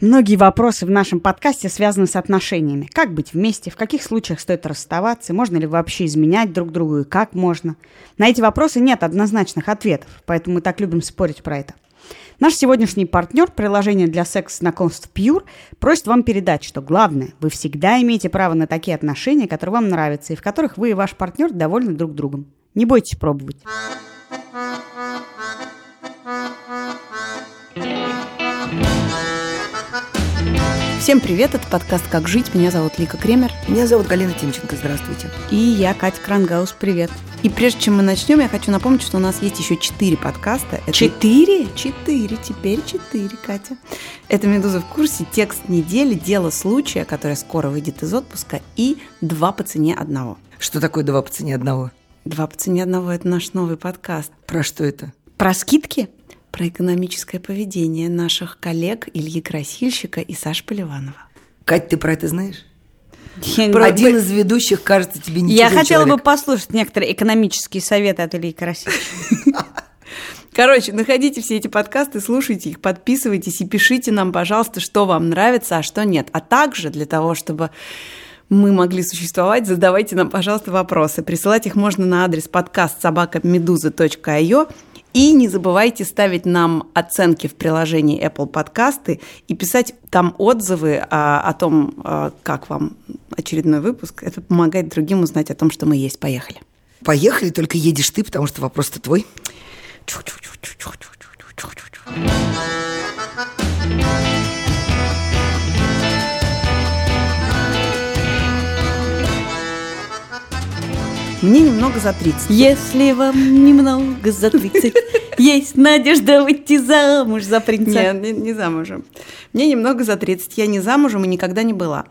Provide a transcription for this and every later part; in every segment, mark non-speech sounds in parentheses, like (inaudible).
Многие вопросы в нашем подкасте связаны с отношениями. Как быть вместе, в каких случаях стоит расставаться, можно ли вообще изменять друг другу и как можно. На эти вопросы нет однозначных ответов, поэтому мы так любим спорить про это. Наш сегодняшний партнер, приложение для секс-знакомств Pure, просит вам передать, что главное, вы всегда имеете право на такие отношения, которые вам нравятся, и в которых вы и ваш партнер довольны друг другом. Не бойтесь пробовать. Всем привет, это подкаст «Как жить». Меня зовут Лика Кремер. Меня зовут Галина Тимченко. Здравствуйте. И я, Катя Крангаус. Привет. И прежде чем мы начнем, я хочу напомнить, что у нас есть еще четыре подкаста. Это... Четыре? Четыре, теперь четыре, Катя. Это «Медуза в курсе», текст недели, дело случая, которое скоро выйдет из отпуска, и «Два по цене одного». Что такое «Два по цене одного»? «Два по цене одного» – это наш новый подкаст. Про что это? Про скидки? Про экономическое поведение наших коллег Ильи Красильщика и Саши Поливанова. Кать, ты про это знаешь? Я про один из ведущих, кажется, тебе не Я хотела человек. бы послушать некоторые экономические советы от Ильи Красильщика. (laughs) Короче, находите все эти подкасты, слушайте их, подписывайтесь и пишите нам, пожалуйста, что вам нравится, а что нет. А также для того, чтобы мы могли существовать, задавайте нам, пожалуйста, вопросы. Присылать их можно на адрес подкаст собакамедуза.io и не забывайте ставить нам оценки в приложении Apple Подкасты и писать там отзывы о, о том, а, как вам очередной выпуск. Это помогает другим узнать о том, что мы есть. Поехали. Поехали, только едешь ты, потому что вопрос-то твой. Мне немного за 30. Если вам немного за 30, (laughs) есть надежда выйти замуж за принца. Нет, не, не замужем. Мне немного за 30, я не замужем и никогда не была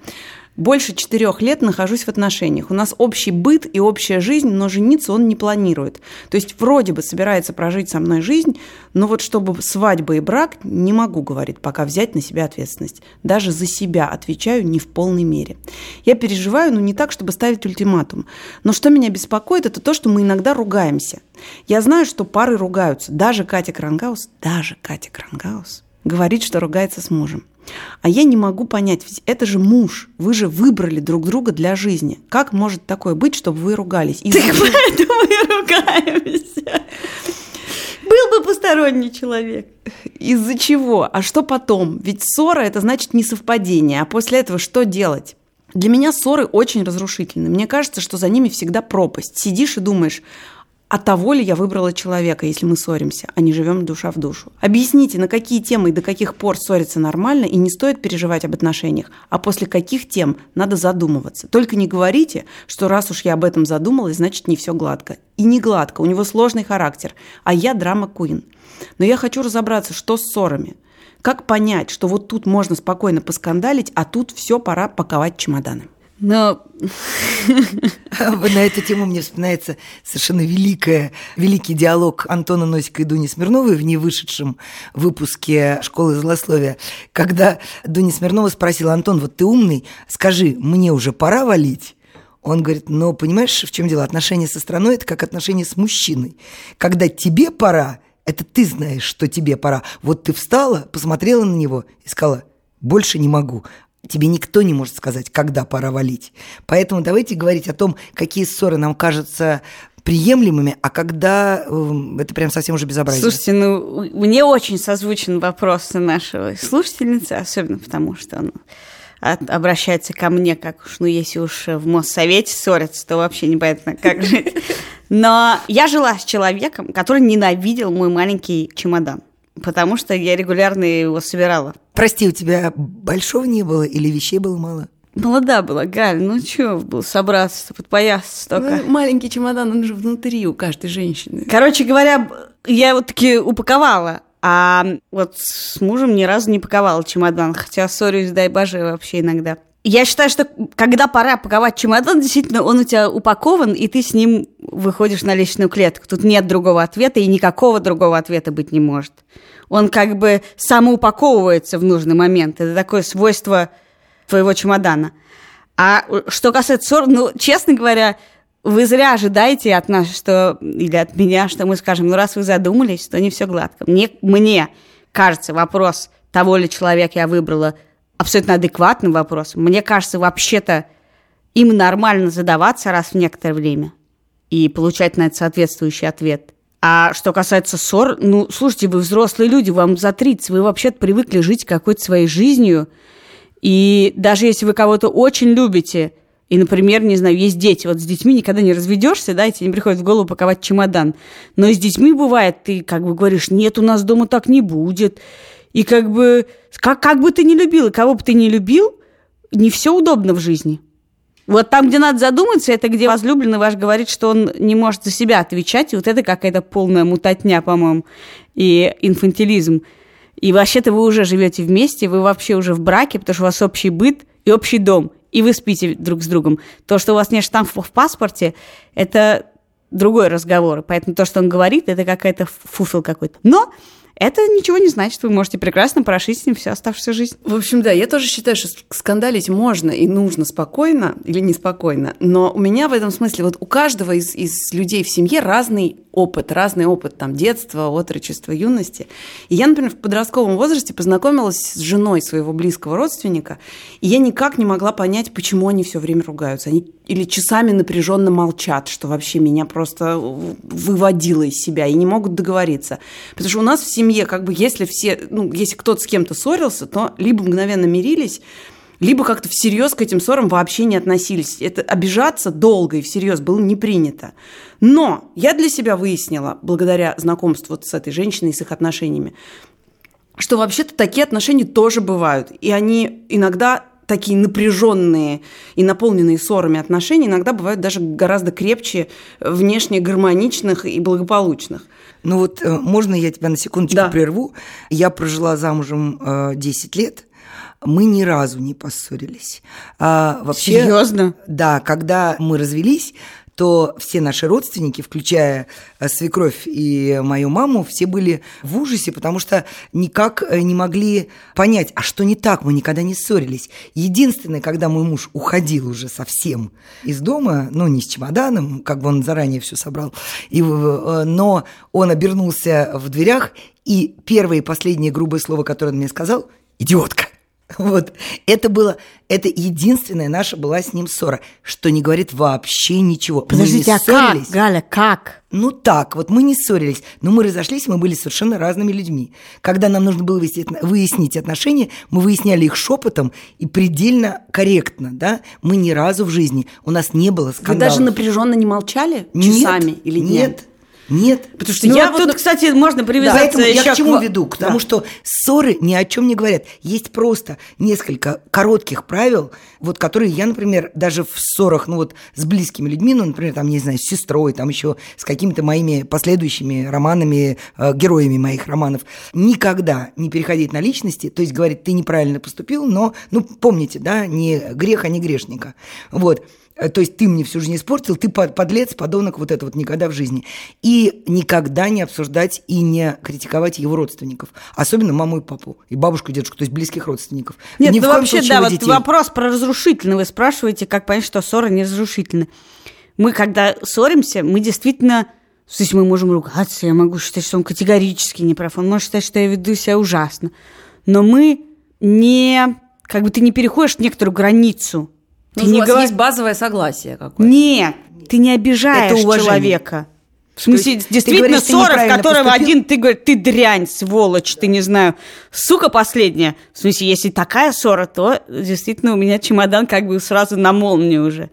больше четырех лет нахожусь в отношениях. У нас общий быт и общая жизнь, но жениться он не планирует. То есть вроде бы собирается прожить со мной жизнь, но вот чтобы свадьба и брак, не могу, говорит, пока взять на себя ответственность. Даже за себя отвечаю не в полной мере. Я переживаю, но не так, чтобы ставить ультиматум. Но что меня беспокоит, это то, что мы иногда ругаемся. Я знаю, что пары ругаются. Даже Катя Крангаус, даже Катя Крангаус говорит, что ругается с мужем. А я не могу понять, ведь это же муж, вы же выбрали друг друга для жизни. Как может такое быть, чтобы вы ругались? Так поэтому мы ругаемся. Был бы посторонний человек. Из-за чего? А что потом? Ведь ссора – это значит несовпадение. А после этого что делать? Для меня ссоры очень разрушительны. Мне кажется, что за ними всегда пропасть. Сидишь и думаешь, а того ли я выбрала человека, если мы ссоримся, а не живем душа в душу? Объясните, на какие темы и до каких пор ссориться нормально и не стоит переживать об отношениях, а после каких тем надо задумываться. Только не говорите, что раз уж я об этом задумалась, значит не все гладко. И не гладко, у него сложный характер, а я драма Куин. Но я хочу разобраться, что с ссорами. Как понять, что вот тут можно спокойно поскандалить, а тут все пора паковать чемоданы? Но... На эту тему мне вспоминается совершенно великая, великий диалог Антона Носика и Дуни Смирновой в невышедшем выпуске «Школы злословия», когда Дуня Смирнова спросила, Антон, вот ты умный, скажи, мне уже пора валить? Он говорит, ну, понимаешь, в чем дело? Отношения со страной – это как отношения с мужчиной. Когда тебе пора, это ты знаешь, что тебе пора. Вот ты встала, посмотрела на него и сказала, больше не могу. Тебе никто не может сказать, когда пора валить. Поэтому давайте говорить о том, какие ссоры нам кажутся приемлемыми, а когда э, это прям совсем уже безобразие. Слушайте, ну, мне очень созвучен вопрос нашего слушательницы, особенно потому, что он от, обращается ко мне, как уж, ну, если уж в Моссовете ссорятся, то вообще непонятно, как жить. Но я жила с человеком, который ненавидел мой маленький чемодан потому что я регулярно его собирала. Прости, у тебя большого не было или вещей было мало? Молода была, Галь, ну что был собраться, подпоясаться только. Ну, маленький чемодан, он же внутри у каждой женщины. Короче говоря, я вот таки упаковала, а вот с мужем ни разу не паковала чемодан, хотя ссорюсь, дай боже, вообще иногда. Я считаю, что когда пора паковать чемодан, действительно, он у тебя упакован, и ты с ним выходишь на личную клетку. Тут нет другого ответа, и никакого другого ответа быть не может. Он как бы самоупаковывается в нужный момент. Это такое свойство твоего чемодана. А что касается ссор, ну, честно говоря, вы зря ожидаете от нас, что, или от меня, что мы скажем, ну, раз вы задумались, то не все гладко. Мне, мне кажется, вопрос того ли человека я выбрала, абсолютно адекватным вопросом. Мне кажется, вообще-то им нормально задаваться раз в некоторое время и получать на это соответствующий ответ. А что касается ссор, ну, слушайте, вы взрослые люди, вам за 30, вы вообще-то привыкли жить какой-то своей жизнью, и даже если вы кого-то очень любите, и, например, не знаю, есть дети, вот с детьми никогда не разведешься, да, и тебе не приходит в голову паковать чемодан. Но и с детьми бывает, ты как бы говоришь, нет, у нас дома так не будет. И как бы, как, как бы ты ни любил, и кого бы ты ни любил, не все удобно в жизни. Вот там, где надо задуматься, это где возлюбленный ваш говорит, что он не может за себя отвечать, и вот это какая-то полная мутатня, по-моему, и инфантилизм. И вообще-то вы уже живете вместе, вы вообще уже в браке, потому что у вас общий быт и общий дом, и вы спите друг с другом. То, что у вас нет штампов в паспорте, это другой разговор. Поэтому то, что он говорит, это какая-то фуфел какой-то. Но это ничего не значит. Вы можете прекрасно прошить с ним всю оставшуюся жизнь. В общем, да, я тоже считаю, что скандалить можно и нужно спокойно или неспокойно. Но у меня в этом смысле, вот у каждого из, из людей в семье разный опыт, разный опыт там детства, отрочества, юности. И я, например, в подростковом возрасте познакомилась с женой своего близкого родственника, и я никак не могла понять, почему они все время ругаются. Они или часами напряженно молчат, что вообще меня просто выводило из себя и не могут договориться. Потому что у нас в семье, как бы, если все, ну, если кто-то с кем-то ссорился, то либо мгновенно мирились, либо как-то всерьез к этим ссорам вообще не относились. Это обижаться долго и всерьез было не принято. Но я для себя выяснила, благодаря знакомству с этой женщиной, с их отношениями, что вообще-то такие отношения тоже бывают. И они иногда такие напряженные и наполненные ссорами отношения иногда бывают даже гораздо крепче внешне гармоничных и благополучных. Ну вот э, можно я тебя на секундочку да. прерву? Я прожила замужем 10 э, лет, мы ни разу не поссорились. А, вообще, Серьезно? Да, когда мы развелись, то все наши родственники, включая э, свекровь и мою маму, все были в ужасе, потому что никак э, не могли понять, а что не так, мы никогда не ссорились. Единственное, когда мой муж уходил уже совсем из дома, ну, не с чемоданом, как бы он заранее все собрал, и, э, но он обернулся в дверях, и первое и последнее грубое слово, которое он мне сказал, «идиотка». (laughs) Вот. Это было, это единственная наша была с ним ссора, что не говорит вообще ничего. Подождите, а как, Галя, как? Ну так, вот мы не ссорились, но мы разошлись, мы были совершенно разными людьми. Когда нам нужно было выяснить, выяснить отношения, мы выясняли их шепотом и предельно корректно, да? Мы ни разу в жизни, у нас не было скандалов. Вы даже напряженно не молчали часами нет, или нет? Нет, нет. Потому что ну, я вот тут, кстати, можно привязаться да, Поэтому еще я к чему к... веду? К тому, да. что ссоры ни о чем не говорят. Есть просто несколько коротких правил, вот которые я, например, даже в ссорах, ну вот с близкими людьми, ну, например, там, не знаю, с сестрой, там еще с какими-то моими последующими романами, э, героями моих романов, никогда не переходить на личности, то есть говорить, ты неправильно поступил, но, ну, помните, да, не грех, а не грешника. Вот. Э, то есть ты мне всю жизнь испортил, ты подлец, подонок, вот это вот никогда в жизни. И никогда не обсуждать и не критиковать его родственников. Особенно маму и папу, и бабушку, и дедушку, то есть близких родственников. Нет, Ни ну вообще, да, вот вопрос про разрушительный. Вы спрашиваете, как понять, что ссора не разрушительна. Мы, когда ссоримся, мы действительно... То есть мы можем ругаться, я могу считать, что он категорически не прав, он может считать, что я веду себя ужасно. Но мы не... Как бы ты не переходишь некоторую границу ты ну, не у вас говор... есть базовое согласие какое-то. Нет, ты не обижаешь человека. В смысле, есть, действительно, ссора, в которой поступил? один ты говоришь, ты дрянь, сволочь, ты не знаю, сука последняя. В смысле, если такая ссора, то действительно у меня чемодан как бы сразу на молнию уже.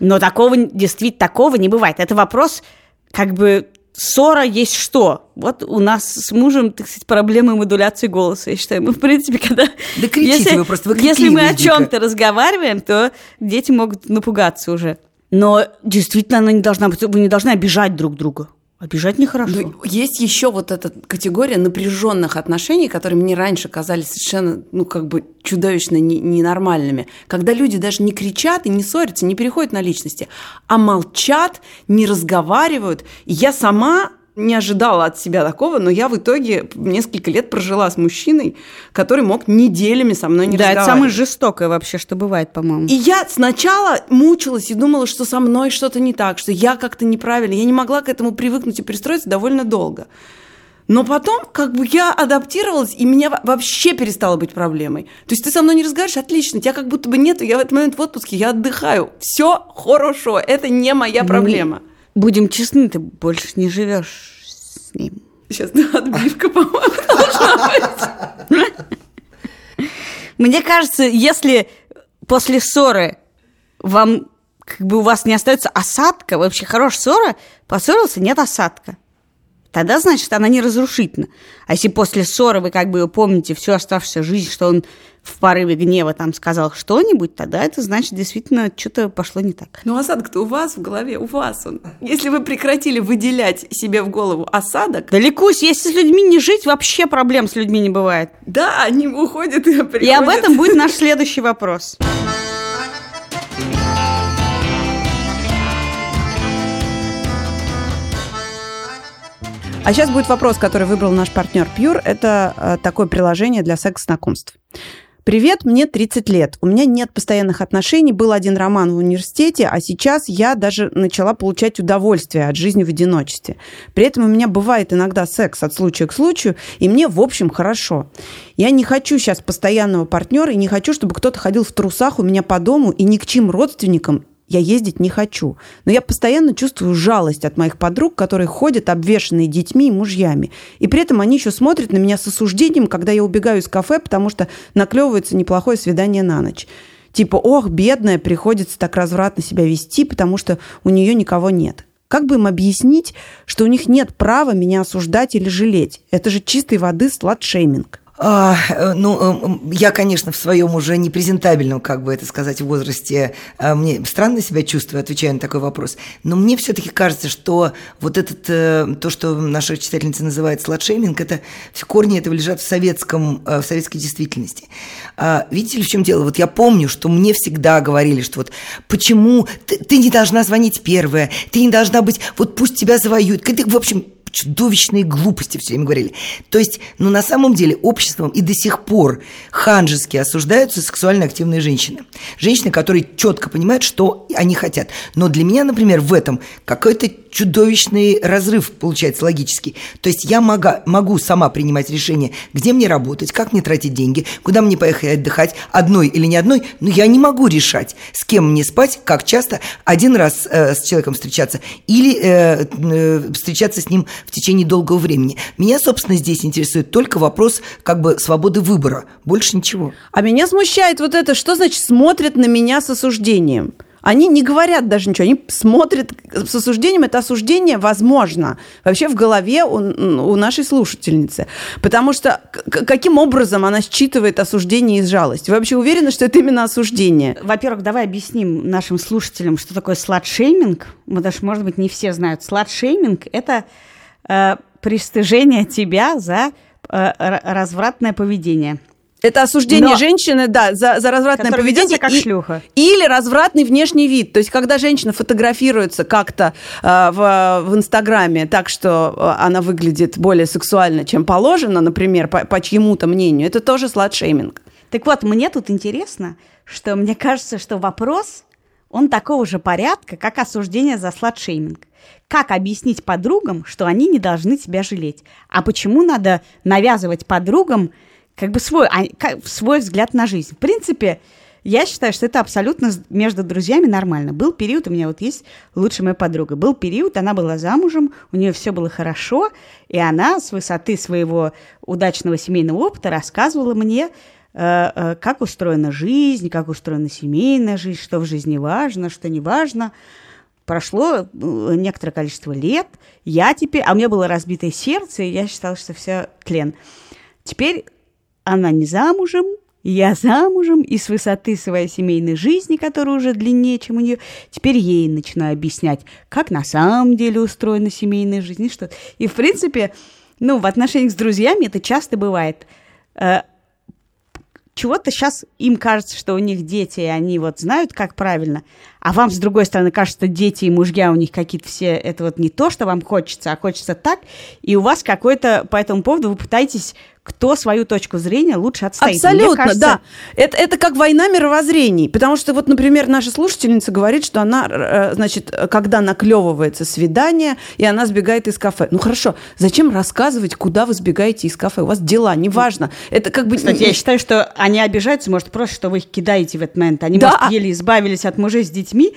Но такого, действительно, такого не бывает. Это вопрос как бы ссора есть что? Вот у нас с мужем, так сказать, проблемы модуляции голоса, я считаю. Мы, в принципе, когда... Да кричите если, вы просто, вы Если мы о чем-то разговариваем, то дети могут напугаться уже. Но действительно, она не должна быть... Вы не должны обижать друг друга. Обижать нехорошо. Но есть еще вот эта категория напряженных отношений, которые мне раньше казались совершенно, ну, как бы чудовищно ненормальными. Когда люди даже не кричат и не ссорятся, не переходят на личности, а молчат, не разговаривают. И я сама не ожидала от себя такого, но я в итоге несколько лет прожила с мужчиной, который мог неделями со мной не да, разговаривать. Да, это самое жестокое вообще, что бывает, по-моему. И я сначала мучилась и думала, что со мной что-то не так, что я как-то неправильно. Я не могла к этому привыкнуть и пристроиться довольно долго. Но потом, как бы я адаптировалась, и меня вообще перестало быть проблемой. То есть ты со мной не разговариваешь, отлично, тебя как будто бы нет, я в этот момент в отпуске, я отдыхаю. Все хорошо, это не моя проблема. Будем честны, ты больше не живешь с ним. Сейчас да, отбивка, по-моему, должна быть. Мне кажется, если после ссоры вам как бы у вас не остается осадка, вообще хорошая ссора, поссорился, нет осадка тогда, значит, она не разрушительна. А если после ссоры вы как бы ее помните всю оставшуюся жизнь, что он в порыве гнева там сказал что-нибудь, тогда это значит действительно что-то пошло не так. Ну осадок-то у вас в голове, у вас он. Если вы прекратили выделять себе в голову осадок... Далекусь, если с людьми не жить, вообще проблем с людьми не бывает. Да, они уходят и приходят. И об этом будет наш следующий вопрос. А сейчас будет вопрос, который выбрал наш партнер Pure. Это э, такое приложение для секс-знакомств. Привет, мне 30 лет. У меня нет постоянных отношений. Был один роман в университете, а сейчас я даже начала получать удовольствие от жизни в одиночестве. При этом у меня бывает иногда секс от случая к случаю, и мне, в общем, хорошо. Я не хочу сейчас постоянного партнера и не хочу, чтобы кто-то ходил в трусах у меня по дому и ни к чьим родственникам я ездить не хочу. Но я постоянно чувствую жалость от моих подруг, которые ходят обвешанные детьми и мужьями. И при этом они еще смотрят на меня с осуждением, когда я убегаю из кафе, потому что наклевывается неплохое свидание на ночь. Типа, ох, бедная, приходится так развратно себя вести, потому что у нее никого нет. Как бы им объяснить, что у них нет права меня осуждать или жалеть? Это же чистой воды сладшейминг. А, э, ну, э, я, конечно, в своем уже непрезентабельном, как бы это сказать, возрасте, э, мне странно себя чувствую, отвечая на такой вопрос. Но мне все-таки кажется, что вот этот, то, что наша читательница называет сладшейминг, это все корни этого лежат в советском, в советской действительности. А, видите ли, в чем дело? Вот я помню, что мне всегда говорили, что вот почему ты, ты не должна звонить первая, ты не должна быть, вот пусть тебя завоюют. В общем, чудовищные глупости все время говорили. То есть, ну, на самом деле, обществом и до сих пор ханжески осуждаются сексуально активные женщины. Женщины, которые четко понимают, что они хотят. Но для меня, например, в этом какой-то чудовищный разрыв получается логический. То есть я мога, могу сама принимать решение, где мне работать, как мне тратить деньги, куда мне поехать отдыхать, одной или не одной, но я не могу решать, с кем мне спать, как часто, один раз э, с человеком встречаться или э, э, встречаться с ним в течение долгого времени. Меня, собственно, здесь интересует только вопрос как бы свободы выбора, больше ничего. А меня смущает вот это, что значит смотрят на меня с осуждением? Они не говорят даже ничего, они смотрят с осуждением, это осуждение возможно вообще в голове у, у нашей слушательницы. Потому что каким образом она считывает осуждение из жалости? Вы вообще уверены, что это именно осуждение? Во-первых, давай объясним нашим слушателям, что такое сладшейминг. Мы даже, может быть, не все знают. Сладшейминг – это э, пристыжение тебя за э, развратное поведение – это осуждение Но... женщины, да, за, за развратное поведение. как и, шлюха. Или развратный внешний вид. То есть, когда женщина фотографируется как-то э, в, в Инстаграме так, что э, она выглядит более сексуально, чем положено, например, по, по чьему-то мнению, это тоже сладшейминг. Так вот, мне тут интересно, что мне кажется, что вопрос, он такого же порядка, как осуждение за сладшейминг. Как объяснить подругам, что они не должны тебя жалеть? А почему надо навязывать подругам как бы свой, а, как, свой взгляд на жизнь. В принципе, я считаю, что это абсолютно между друзьями нормально. Был период, у меня вот есть лучшая моя подруга, был период, она была замужем, у нее все было хорошо, и она с высоты своего удачного семейного опыта рассказывала мне, э, э, как устроена жизнь, как устроена семейная жизнь, что в жизни важно, что не важно. Прошло э, некоторое количество лет, я теперь, а у меня было разбитое сердце, и я считала, что все тлен. Теперь она не замужем, я замужем, и с высоты своей семейной жизни, которая уже длиннее, чем у нее, теперь ей начинаю объяснять, как на самом деле устроена семейная жизнь и что. И, в принципе, ну, в отношениях с друзьями это часто бывает. Э, чего-то сейчас им кажется, что у них дети, и они вот знают, как правильно, а вам, с другой стороны, кажется, дети и мужья у них какие-то все, это вот не то, что вам хочется, а хочется так, и у вас какой-то, по этому поводу вы пытаетесь кто свою точку зрения лучше отстоит. Абсолютно, кажется... да. Это, это как война мировоззрений. Потому что, вот, например, наша слушательница говорит, что она, э, значит, когда наклевывается свидание, и она сбегает из кафе. Ну хорошо, зачем рассказывать, куда вы сбегаете из кафе? У вас дела, неважно. Это как бы... Кстати, я считаю, что они обижаются, может, просто, что вы их кидаете в этот момент. Они, да. может, еле избавились от мужей с детьми,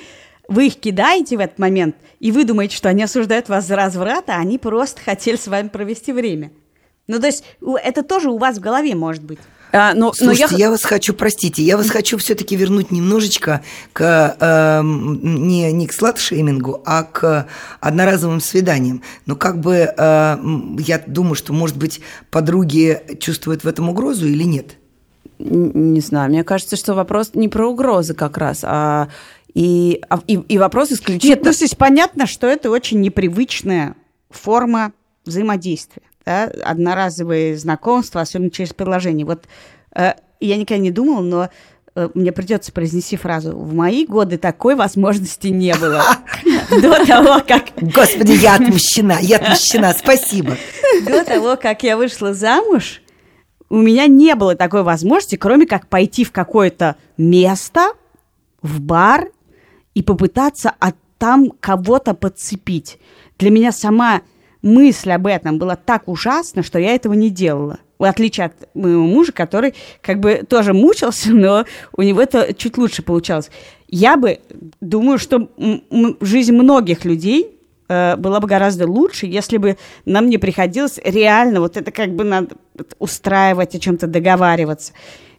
вы их кидаете в этот момент, и вы думаете, что они осуждают вас за разврат, а они просто хотели с вами провести время. Ну, то есть это тоже у вас в голове может быть. А, но, Слушайте, но я... я вас хочу, простите, я вас хочу все-таки вернуть немножечко к э, не, не к сладшеймингу, а к одноразовым свиданиям. Но как бы э, я думаю, что, может быть, подруги чувствуют в этом угрозу или нет? Не знаю, мне кажется, что вопрос не про угрозы как раз, а и, а, и, и вопрос исключительно... Нет, ну, здесь понятно, что это очень непривычная форма взаимодействия да, одноразовые знакомства, особенно через приложение. Вот э, я никогда не думала, но э, мне придется произнести фразу. В мои годы такой возможности не было. (laughs) До того, как... Господи, я отмщена, (laughs) я отмщена, спасибо. До того, как я вышла замуж, у меня не было такой возможности, кроме как пойти в какое-то место, в бар и попытаться от там кого-то подцепить. Для меня сама мысль об этом была так ужасна, что я этого не делала. В отличие от моего мужа, который как бы тоже мучился, (laughs) но у него это чуть лучше получалось. Я бы думаю, что жизнь многих людей э, была бы гораздо лучше, если бы нам не приходилось реально вот это как бы надо устраивать, о чем-то договариваться.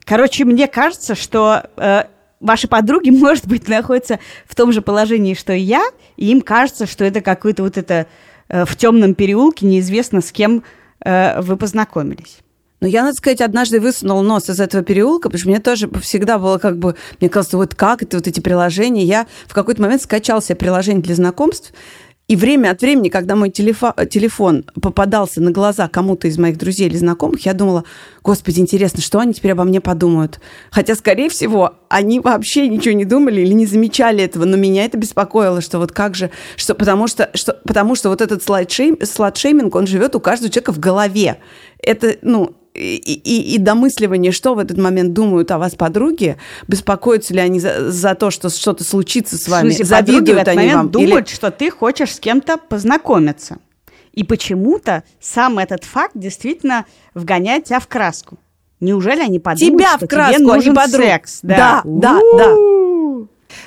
Короче, мне кажется, что э, ваши подруги, (laughs) может быть, находятся в том же положении, что и я, и им кажется, что это какое-то вот это Э, в темном переулке неизвестно с кем э, вы познакомились. Но я, надо сказать, однажды высунул нос из этого переулка, потому что мне тоже всегда было как бы, мне казалось, вот как это, вот эти приложения. Я в какой-то момент скачал себе приложение для знакомств, и время от времени, когда мой телефон, попадался на глаза кому-то из моих друзей или знакомых, я думала, господи, интересно, что они теперь обо мне подумают. Хотя, скорее всего, они вообще ничего не думали или не замечали этого, но меня это беспокоило, что вот как же, что, потому, что, что, потому что вот этот слайд-шейминг, он живет у каждого человека в голове. Это, ну, и, и, и домысливание, что в этот момент думают о вас подруги, беспокоятся ли они за, за то, что что-то случится с вами, в смысле, завидуют они вам? думают, или... что ты хочешь с кем-то познакомиться. И почему-то сам этот факт действительно вгоняет тебя в краску. Неужели они подумают, тебя что в краску, тебе а нужен подруг. секс? Да, да, да. да.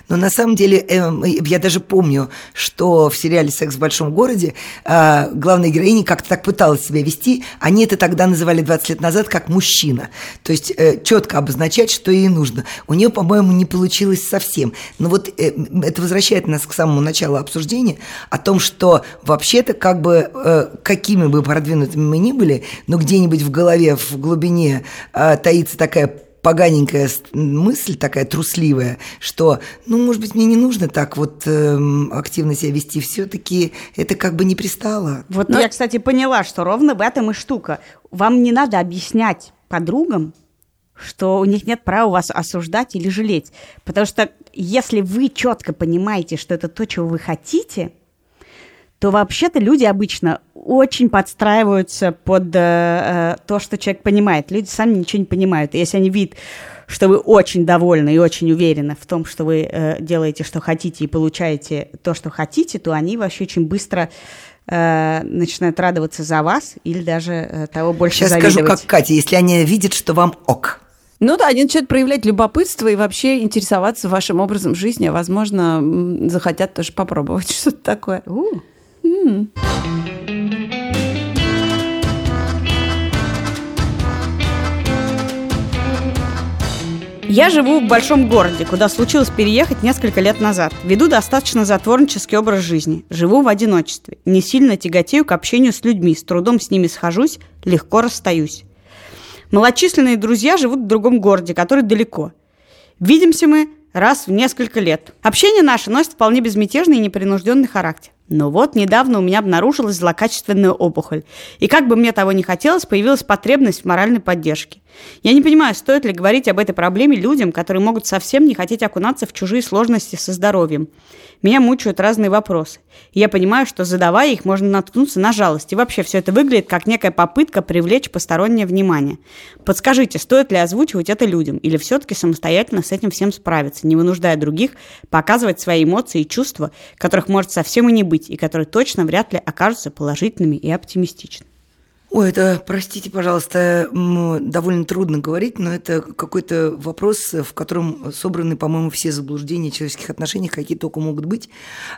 Но на самом деле, эм, я даже помню, что в сериале «Секс в большом городе» э, главная героиня как-то так пыталась себя вести. Они это тогда называли 20 лет назад как мужчина. То есть э, четко обозначать, что ей нужно. У нее, по-моему, не получилось совсем. Но вот э, это возвращает нас к самому началу обсуждения о том, что вообще-то как бы какими бы продвинутыми мы ни были, но где-нибудь в голове, в глубине таится такая поганенькая мысль такая трусливая, что, ну, может быть, мне не нужно так вот эм, активно себя вести, все-таки это как бы не пристало. Вот Но... я, кстати, поняла, что ровно в этом и штука. Вам не надо объяснять подругам, что у них нет права вас осуждать или жалеть. Потому что если вы четко понимаете, что это то, чего вы хотите, то вообще-то люди обычно очень подстраиваются под э, э, то, что человек понимает. Люди сами ничего не понимают. И если они видят, что вы очень довольны и очень уверены в том, что вы э, делаете, что хотите, и получаете то, что хотите, то они вообще очень быстро э, начинают радоваться за вас или даже э, того больше Сейчас завидовать. скажу, как Катя, если они видят, что вам ок. Ну да, они начинают проявлять любопытство и вообще интересоваться вашим образом жизни, а возможно, захотят тоже попробовать (laughs) что-то такое. У. Я живу в большом городе, куда случилось переехать несколько лет назад. Веду достаточно затворнический образ жизни. Живу в одиночестве. Не сильно тяготею к общению с людьми. С трудом с ними схожусь, легко расстаюсь. Малочисленные друзья живут в другом городе, который далеко. Видимся мы раз в несколько лет. Общение наше носит вполне безмятежный и непринужденный характер. Но вот недавно у меня обнаружилась злокачественная опухоль. И как бы мне того не хотелось, появилась потребность в моральной поддержке. Я не понимаю, стоит ли говорить об этой проблеме людям, которые могут совсем не хотеть окунаться в чужие сложности со здоровьем. Меня мучают разные вопросы. И я понимаю, что задавая их, можно наткнуться на жалость. И вообще все это выглядит как некая попытка привлечь постороннее внимание. Подскажите, стоит ли озвучивать это людям? Или все-таки самостоятельно с этим всем справиться, не вынуждая других показывать свои эмоции и чувства, которых может совсем и не быть, и которые точно вряд ли окажутся положительными и оптимистичными? Ой, это, простите, пожалуйста, довольно трудно говорить, но это какой-то вопрос, в котором собраны, по-моему, все заблуждения человеческих отношений, какие только могут быть.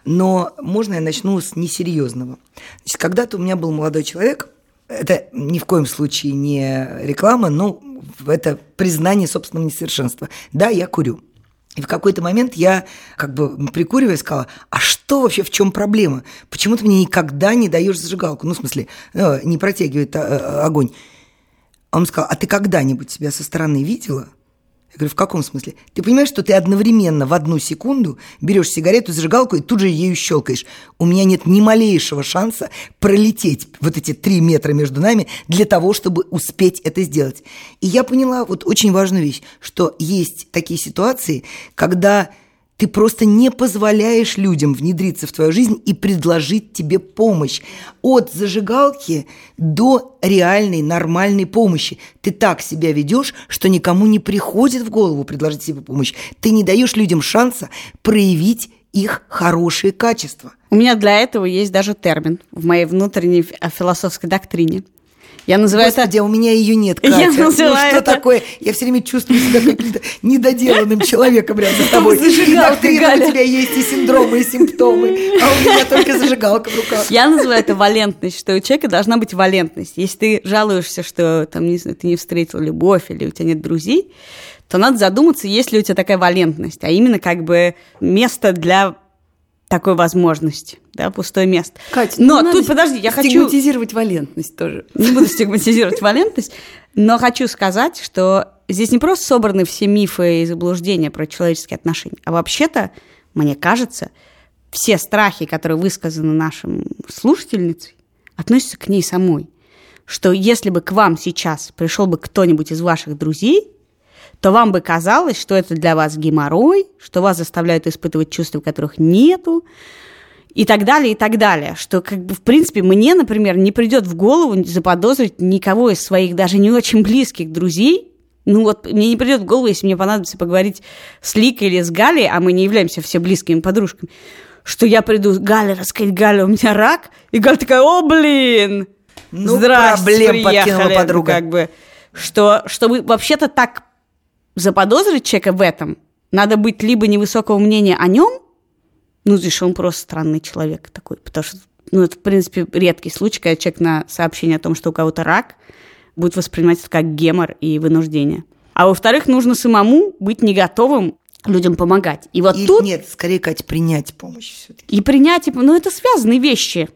Но можно я начну с несерьезного. Значит, когда-то у меня был молодой человек, это ни в коем случае не реклама, но это признание собственного несовершенства. Да, я курю. И в какой-то момент я, как бы прикуривая, сказала, а что вообще, в чем проблема? Почему ты мне никогда не даешь зажигалку? Ну, в смысле, э, не протягивает а, огонь. Он сказал, а ты когда-нибудь себя со стороны видела? Я говорю, в каком смысле? Ты понимаешь, что ты одновременно в одну секунду берешь сигарету, зажигалку и тут же ею щелкаешь. У меня нет ни малейшего шанса пролететь вот эти три метра между нами для того, чтобы успеть это сделать. И я поняла вот очень важную вещь, что есть такие ситуации, когда ты просто не позволяешь людям внедриться в твою жизнь и предложить тебе помощь. От зажигалки до реальной, нормальной помощи. Ты так себя ведешь, что никому не приходит в голову предложить себе помощь. Ты не даешь людям шанса проявить их хорошие качества. У меня для этого есть даже термин в моей внутренней философской доктрине – я называю Господи, это... у меня ее нет, (laughs) Катя. Я ну, что это... такое? Я все время чувствую себя каким-то недоделанным человеком рядом с (laughs) тобой. Зажигалка, и у тебя есть и синдромы, и симптомы, а у меня только зажигалка в руках. Я называю это валентность, что у человека должна быть валентность. Если ты жалуешься, что там, не знаю, ты не встретил любовь или у тебя нет друзей, то надо задуматься, есть ли у тебя такая валентность, а именно как бы место для такой возможности, да, пустое место. Катя, но ну, тут, подожди, я хочу... Стигматизировать валентность тоже. Не буду стигматизировать валентность, но хочу сказать, что здесь не просто собраны все мифы и заблуждения про человеческие отношения, а вообще-то, мне кажется, все страхи, которые высказаны нашим слушательницей, относятся к ней самой. Что если бы к вам сейчас пришел бы кто-нибудь из ваших друзей то вам бы казалось, что это для вас геморрой, что вас заставляют испытывать чувства, которых нету, и так далее, и так далее. Что, как бы, в принципе, мне, например, не придет в голову заподозрить никого из своих даже не очень близких друзей, ну вот мне не придет в голову, если мне понадобится поговорить с Ликой или с Галей, а мы не являемся все близкими подружками, что я приду, Галя, рассказать, Галя, у меня рак, и Галя такая, о, блин, ну, здрасте, проблем приехали, подруга. как бы, что, чтобы вообще-то так заподозрить человека в этом, надо быть либо невысокого мнения о нем, ну, здесь он просто странный человек такой, потому что, ну, это, в принципе, редкий случай, когда человек на сообщение о том, что у кого-то рак, будет воспринимать это как гемор и вынуждение. А во-вторых, нужно самому быть не готовым людям помогать. И вот и, тут... Нет, скорее, Кать, принять помощь все-таки. И принять, ну, это связанные вещи.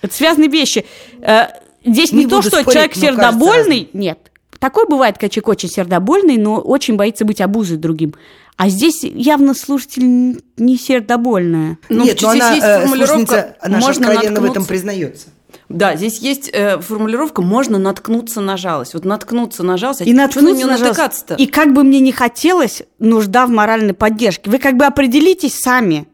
Это связанные вещи. Э, здесь не, не то, что спорить, человек сердобольный, нет. Такой бывает, когда человек очень сердобольный, но очень боится быть обузой другим. А здесь явно слушатель не сердобольная. Ну, Нет, но она, есть э, формулировка, она можно откровенно в этом признается. Да, здесь есть э, формулировка «можно наткнуться на жалость». Вот наткнуться на жалость, и а наткнуться на натыкаться-то? И как бы мне не хотелось, нужда в моральной поддержке. Вы как бы определитесь сами.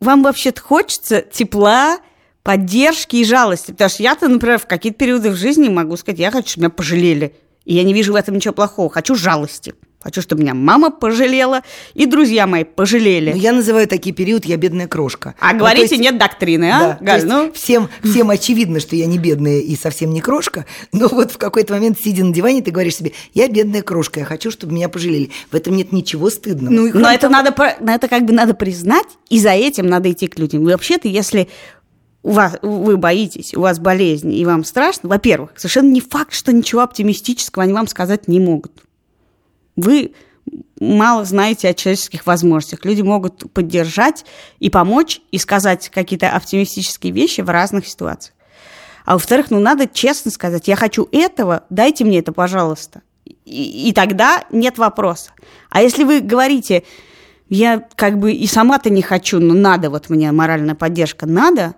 Вам вообще-то хочется тепла, поддержки и жалости. Потому что я-то, например, в какие-то периоды в жизни могу сказать, я хочу, чтобы меня пожалели. И я не вижу в этом ничего плохого. Хочу жалости. Хочу, чтобы меня мама пожалела и друзья мои пожалели. Ну, я называю такие периоды «я бедная крошка». А ну, говорите, есть, нет доктрины, а, да, Галь? Ну? Всем, всем очевидно, что я не бедная и совсем не крошка, но вот в какой-то момент, сидя на диване, ты говоришь себе «я бедная крошка, я хочу, чтобы меня пожалели». В этом нет ничего стыдного. Ну, но это, того... надо, это как бы надо признать, и за этим надо идти к людям. Вообще-то, если у вас, вы боитесь, у вас болезнь, и вам страшно, во-первых, совершенно не факт, что ничего оптимистического они вам сказать не могут. Вы мало знаете о человеческих возможностях. Люди могут поддержать и помочь, и сказать какие-то оптимистические вещи в разных ситуациях. А во-вторых, ну надо честно сказать, я хочу этого, дайте мне это, пожалуйста. И, и тогда нет вопроса. А если вы говорите, я как бы и сама-то не хочу, но надо, вот мне моральная поддержка надо –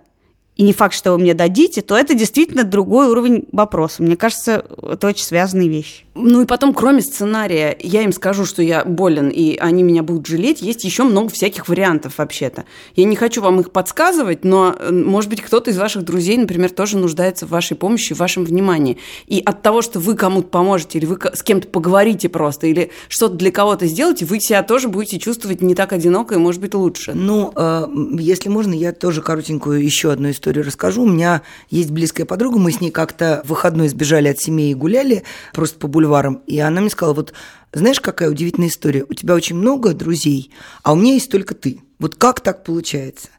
и не факт, что вы мне дадите, то это действительно другой уровень вопроса. Мне кажется, это очень связанные вещи. Ну и потом, кроме сценария, я им скажу, что я болен, и они меня будут жалеть, есть еще много всяких вариантов вообще-то. Я не хочу вам их подсказывать, но, может быть, кто-то из ваших друзей, например, тоже нуждается в вашей помощи, в вашем внимании. И от того, что вы кому-то поможете, или вы с кем-то поговорите просто, или что-то для кого-то сделаете, вы себя тоже будете чувствовать не так одиноко и, может быть, лучше. Ну, э, если можно, я тоже коротенькую еще одну историю расскажу. У меня есть близкая подруга, мы с ней как-то в выходной сбежали от семьи и гуляли просто по бульварам, и она мне сказала, вот знаешь, какая удивительная история? У тебя очень много друзей, а у меня есть только ты. Вот как так получается?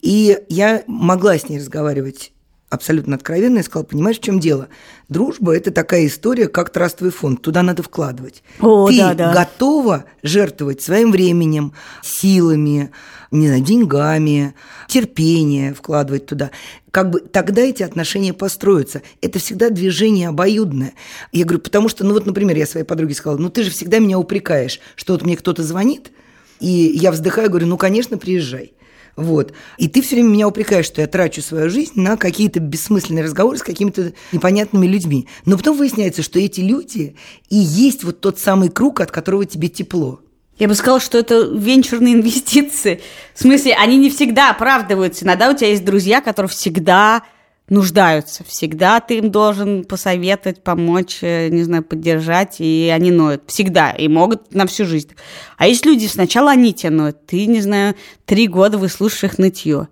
И я могла с ней разговаривать абсолютно откровенно и сказала, понимаешь, в чем дело? Дружба – это такая история, как трастовый фонд. Туда надо вкладывать. О, Ты да, да. готова жертвовать своим временем, силами, не знаю, деньгами, терпение вкладывать туда. Как бы тогда эти отношения построятся. Это всегда движение обоюдное. Я говорю, потому что, ну вот, например, я своей подруге сказала, ну ты же всегда меня упрекаешь, что вот мне кто-то звонит, и я вздыхаю, говорю, ну, конечно, приезжай. Вот. И ты все время меня упрекаешь, что я трачу свою жизнь на какие-то бессмысленные разговоры с какими-то непонятными людьми. Но потом выясняется, что эти люди и есть вот тот самый круг, от которого тебе тепло. Я бы сказала, что это венчурные инвестиции. В смысле, они не всегда оправдываются. Иногда у тебя есть друзья, которые всегда нуждаются. Всегда ты им должен посоветовать, помочь, э, не знаю, поддержать, и они ноют. Всегда. И могут на всю жизнь. А есть люди, сначала они тебя ноют. Ты, не знаю, три года выслушаешь их нытье.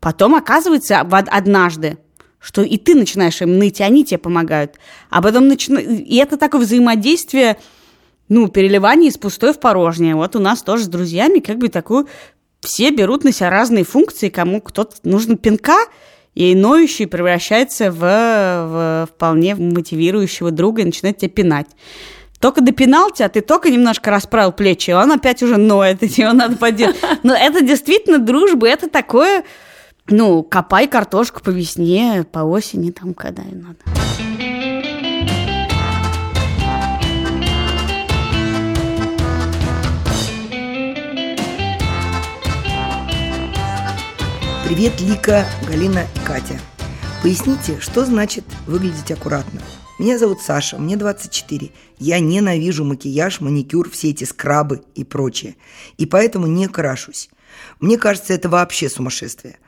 Потом оказывается однажды, что и ты начинаешь им ныть, и они тебе помогают. А потом начина... И это такое взаимодействие, ну, переливание из пустой в порожнее. Вот у нас тоже с друзьями как бы такую... Все берут на себя разные функции, кому кто-то нужен пинка, и ноющий превращается в, в вполне мотивирующего друга и начинает тебя пинать. Только допинал тебя, ты только немножко расправил плечи, он опять уже ноет, (laughs) и его надо поделать. Но это действительно дружба, это такое, ну, копай картошку по весне, по осени, там, когда и надо. Привет, Лика, Галина и Катя. Поясните, что значит выглядеть аккуратно? Меня зовут Саша, мне 24. Я ненавижу макияж, маникюр, все эти скрабы и прочее. И поэтому не крашусь. Мне кажется, это вообще сумасшествие.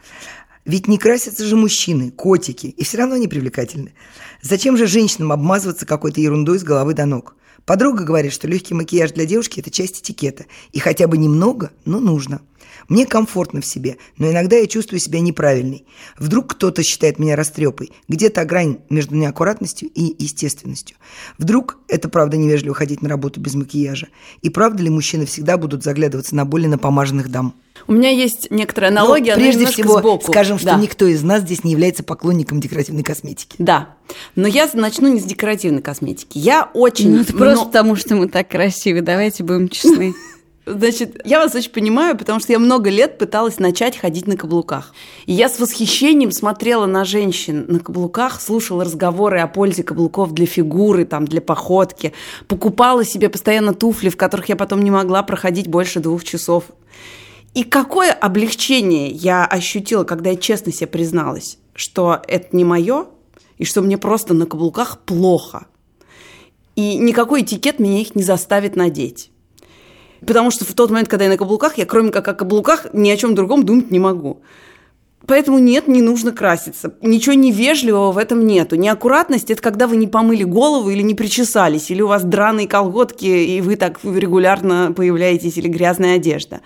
Ведь не красятся же мужчины, котики, и все равно они привлекательны. Зачем же женщинам обмазываться какой-то ерундой с головы до ног? Подруга говорит, что легкий макияж для девушки – это часть этикета. И хотя бы немного, но нужно – мне комфортно в себе, но иногда я чувствую себя неправильной. Вдруг кто-то считает меня растрепой. Где-то грань между неаккуратностью и естественностью. Вдруг это правда невежливо ходить на работу без макияжа. И правда ли мужчины всегда будут заглядываться на более напомаженных дам? У меня есть некоторая аналогия, но прежде всего сбоку. скажем, что да. никто из нас здесь не является поклонником декоративной косметики. Да, но я начну не с декоративной косметики. Я очень... Ну, это просто потому, что мы так красивы, давайте будем честны. (laughs) Значит, я вас очень понимаю, потому что я много лет пыталась начать ходить на каблуках. И я с восхищением смотрела на женщин на каблуках, слушала разговоры о пользе каблуков для фигуры, там, для походки, покупала себе постоянно туфли, в которых я потом не могла проходить больше двух часов. И какое облегчение я ощутила, когда я честно себе призналась, что это не мое, и что мне просто на каблуках плохо. И никакой этикет меня их не заставит надеть. Потому что в тот момент, когда я на каблуках, я кроме как о каблуках ни о чем другом думать не могу. Поэтому нет, не нужно краситься. Ничего невежливого в этом нету. Неаккуратность – это когда вы не помыли голову или не причесались, или у вас драные колготки, и вы так регулярно появляетесь, или грязная одежда.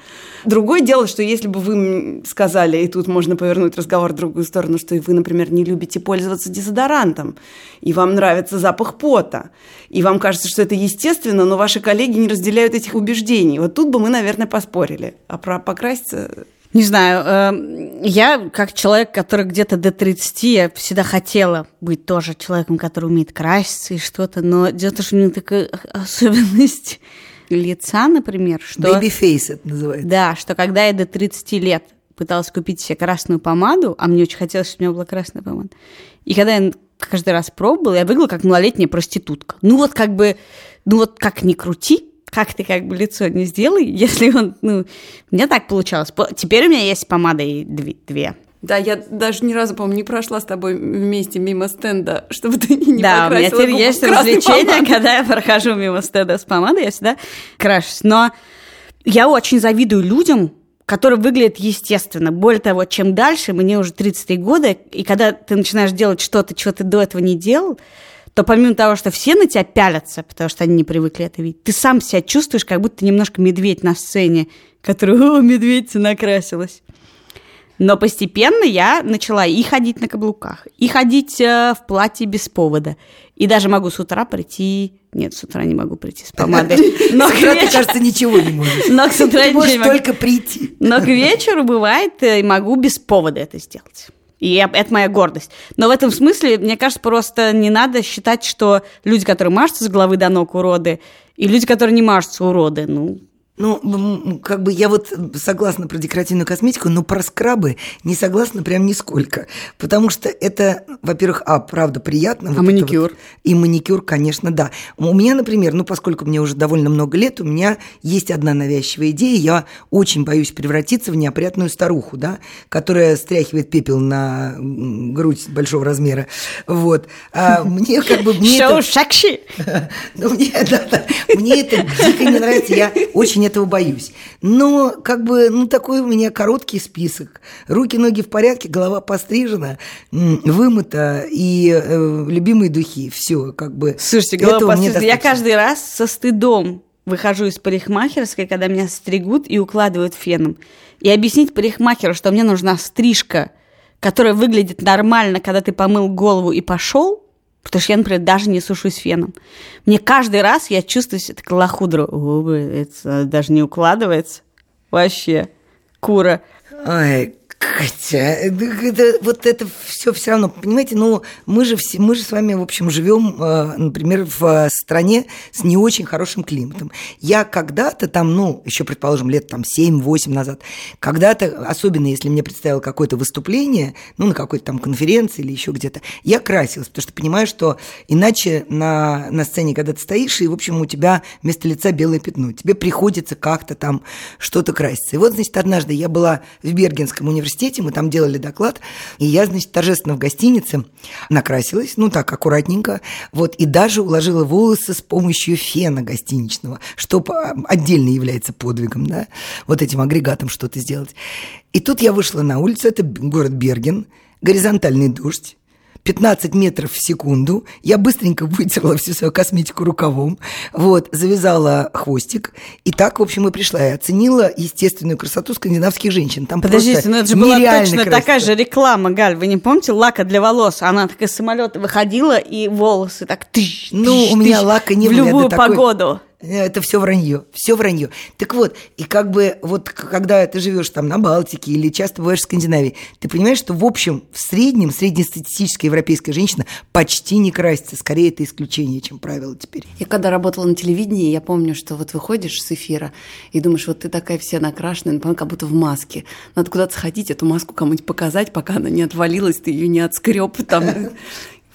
Другое дело, что если бы вы сказали, и тут можно повернуть разговор в другую сторону, что вы, например, не любите пользоваться дезодорантом, и вам нравится запах пота, и вам кажется, что это естественно, но ваши коллеги не разделяют этих убеждений. Вот тут бы мы, наверное, поспорили. А про покраситься не знаю, э, я как человек, который где-то до 30, я всегда хотела быть тоже человеком, который умеет краситься и что-то, но дело в том, что у меня такая (laughs) особенность лица, например, что... Baby face это называется. Да, что когда я до 30 лет пыталась купить себе красную помаду, а мне очень хотелось, чтобы у меня была красная помада, и когда я каждый раз пробовала, я выглядела как малолетняя проститутка. Ну вот как бы, ну вот как ни крути, как ты как бы лицо не сделай, (laughs) если он, ну, мне так получалось. Теперь у меня есть помада и две. Да, я даже ни разу, по-моему, не прошла с тобой вместе мимо стенда, (laughs) чтобы ты не Да, у меня покрасила теперь есть развлечение, когда я прохожу мимо стенда с помадой, я всегда крашусь. Но я очень завидую людям, которые выглядят естественно. Более того, чем дальше, мне уже 33 года, и когда ты начинаешь делать что-то, чего ты до этого не делал, то помимо того, что все на тебя пялятся, потому что они не привыкли это видеть, ты сам себя чувствуешь, как будто немножко медведь на сцене, который, о, медведица накрасилась. Но постепенно я начала и ходить на каблуках, и ходить э, в платье без повода. И даже могу с утра прийти... Нет, с утра не могу прийти с помадой. (laughs) Но С утра ты, вечеру- кажется, ничего не можешь. но к с утра Ты можешь только прийти. Но к вечеру бывает, э, и могу без повода это сделать. И я- это моя гордость. Но в этом смысле, мне кажется, просто не надо считать, что люди, которые мажутся с головы до ног уроды, и люди, которые не мажутся уроды, ну, Ну, как бы я вот согласна про декоративную косметику, но про скрабы не согласна прям нисколько. Потому что это, во-первых, а, правда, приятно. А маникюр? вот. и маникюр, конечно, да. У меня, например, ну, поскольку мне уже довольно много лет, у меня есть одна навязчивая идея. Я очень боюсь превратиться в неопрятную старуху, да, которая стряхивает пепел на грудь большого размера. Вот. А мне как бы... мне это- шоу шакши. (laughs) ну, мне это дико не нравится, я очень этого боюсь. Но, как бы, ну, такой у меня короткий список. Руки, ноги в порядке, голова пострижена, вымыта и э, любимые духи. Все, как бы. Слушайте, голова пострижена. Я каждый раз со стыдом выхожу из парикмахерской, когда меня стригут и укладывают феном. И объяснить парикмахеру, что мне нужна стрижка, которая выглядит нормально, когда ты помыл голову и пошел, потому что я, например, даже не сушусь феном. Мне каждый раз я чувствую себя так лохудро. Это даже не укладывается. Вообще. Кура. Ой, Катя, это, вот это все все равно, понимаете, ну мы же все, мы же с вами, в общем, живем, э, например, в э, стране с не очень хорошим климатом. Я когда-то там, ну, еще, предположим, лет там 7-8 назад, когда-то, особенно если мне представило какое-то выступление, ну, на какой-то там конференции или еще где-то, я красилась, потому что понимаю, что иначе на, на сцене, когда ты стоишь, и, в общем, у тебя вместо лица белое пятно, тебе приходится как-то там что-то краситься. И вот, значит, однажды я была в Бергенском университете, мы там делали доклад, и я, значит, торжественно в гостинице накрасилась, ну так, аккуратненько, вот, и даже уложила волосы с помощью фена гостиничного, что отдельно является подвигом, да, вот этим агрегатом что-то сделать. И тут я вышла на улицу, это город Берген, горизонтальный дождь, 15 метров в секунду. Я быстренько вытерла всю свою косметику рукавом, вот, завязала хвостик. И так, в общем, и пришла. Я оценила естественную красоту скандинавских женщин. Там Подождите, просто ну это же была точно красиво. такая же реклама, Галь. Вы не помните лака для волос? Она такая с самолета выходила, и волосы так тыщ, Ну, тыщ, у меня лака не В было, я любую такой- погоду. Это все вранье, все вранье. Так вот, и как бы вот когда ты живешь там на Балтике или часто бываешь в Скандинавии, ты понимаешь, что в общем, в среднем, среднестатистическая европейская женщина почти не красится. Скорее, это исключение, чем правило теперь. Я когда работала на телевидении, я помню, что вот выходишь с эфира и думаешь, вот ты такая вся накрашенная, например, как будто в маске. Надо куда-то сходить, эту маску кому-нибудь показать, пока она не отвалилась, ты ее не отскреб там.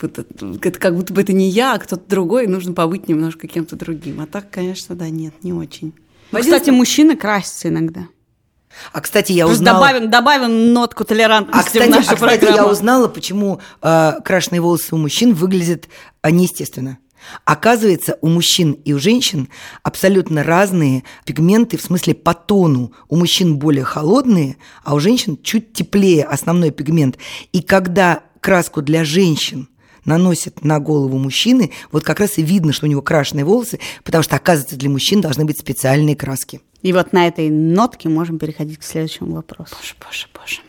Это, это как будто бы это не я, а кто-то другой, нужно побыть немножко кем-то другим. А так, конечно, да, нет, не очень. Ну, Кстати, мужчины красятся иногда. А, кстати, я Просто узнала... добавим, добавим нотку толерантности А, кстати, в нашу а, кстати, программу. я узнала, почему э, крашеные волосы у мужчин выглядят а, неестественно. Оказывается, у мужчин и у женщин абсолютно разные пигменты, в смысле по тону. У мужчин более холодные, а у женщин чуть теплее основной пигмент. И когда краску для женщин наносят на голову мужчины, вот как раз и видно, что у него крашеные волосы, потому что, оказывается, для мужчин должны быть специальные краски. И вот на этой нотке можем переходить к следующему вопросу. Боже, боже, боже.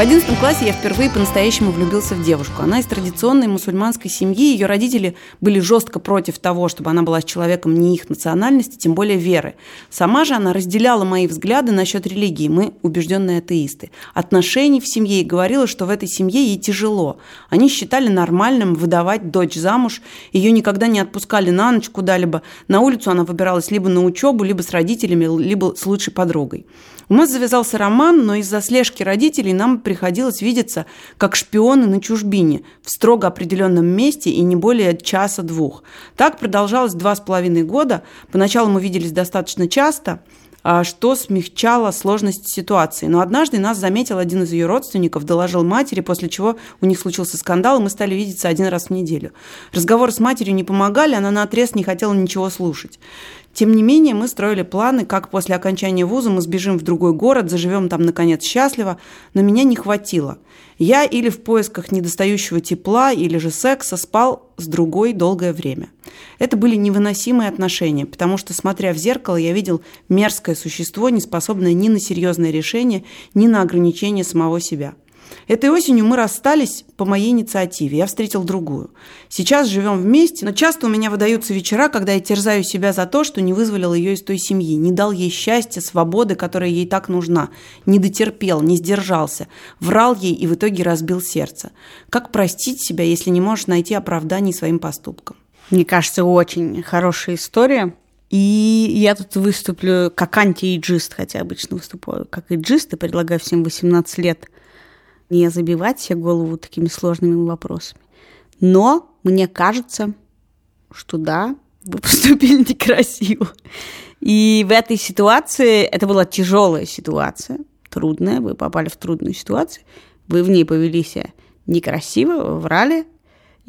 В одиннадцатом классе я впервые по-настоящему влюбился в девушку. Она из традиционной мусульманской семьи. Ее родители были жестко против того, чтобы она была с человеком не их национальности, тем более веры. Сама же она разделяла мои взгляды насчет религии. Мы убежденные атеисты. Отношений в семье и говорила, что в этой семье ей тяжело. Они считали нормальным выдавать дочь замуж. Ее никогда не отпускали на ночь куда-либо. На улицу она выбиралась либо на учебу, либо с родителями, либо с лучшей подругой. У нас завязался роман, но из-за слежки родителей нам приходилось видеться как шпионы на чужбине в строго определенном месте и не более часа-двух. Так продолжалось два с половиной года. Поначалу мы виделись достаточно часто – а, что смягчало сложность ситуации. Но однажды нас заметил один из ее родственников, доложил матери, после чего у них случился скандал, и мы стали видеться один раз в неделю. Разговоры с матерью не помогали, она на отрез не хотела ничего слушать. Тем не менее, мы строили планы, как после окончания вуза мы сбежим в другой город, заживем там, наконец, счастливо, но меня не хватило. Я или в поисках недостающего тепла, или же секса спал с другой долгое время. Это были невыносимые отношения, потому что, смотря в зеркало, я видел мерзкое существо, не способное ни на серьезное решение, ни на ограничение самого себя – Этой осенью мы расстались по моей инициативе. Я встретил другую. Сейчас живем вместе, но часто у меня выдаются вечера, когда я терзаю себя за то, что не вызволил ее из той семьи, не дал ей счастья, свободы, которая ей так нужна, не дотерпел, не сдержался, врал ей и в итоге разбил сердце. Как простить себя, если не можешь найти оправданий своим поступкам? Мне кажется, очень хорошая история. И я тут выступлю как антиэйджист, хотя обычно выступаю как эйджист и предлагаю всем 18 лет – не забивать себе голову такими сложными вопросами. Но мне кажется, что да, вы (laughs) поступили некрасиво. И в этой ситуации, это была тяжелая ситуация, трудная, вы попали в трудную ситуацию, вы в ней повели себя некрасиво, врали,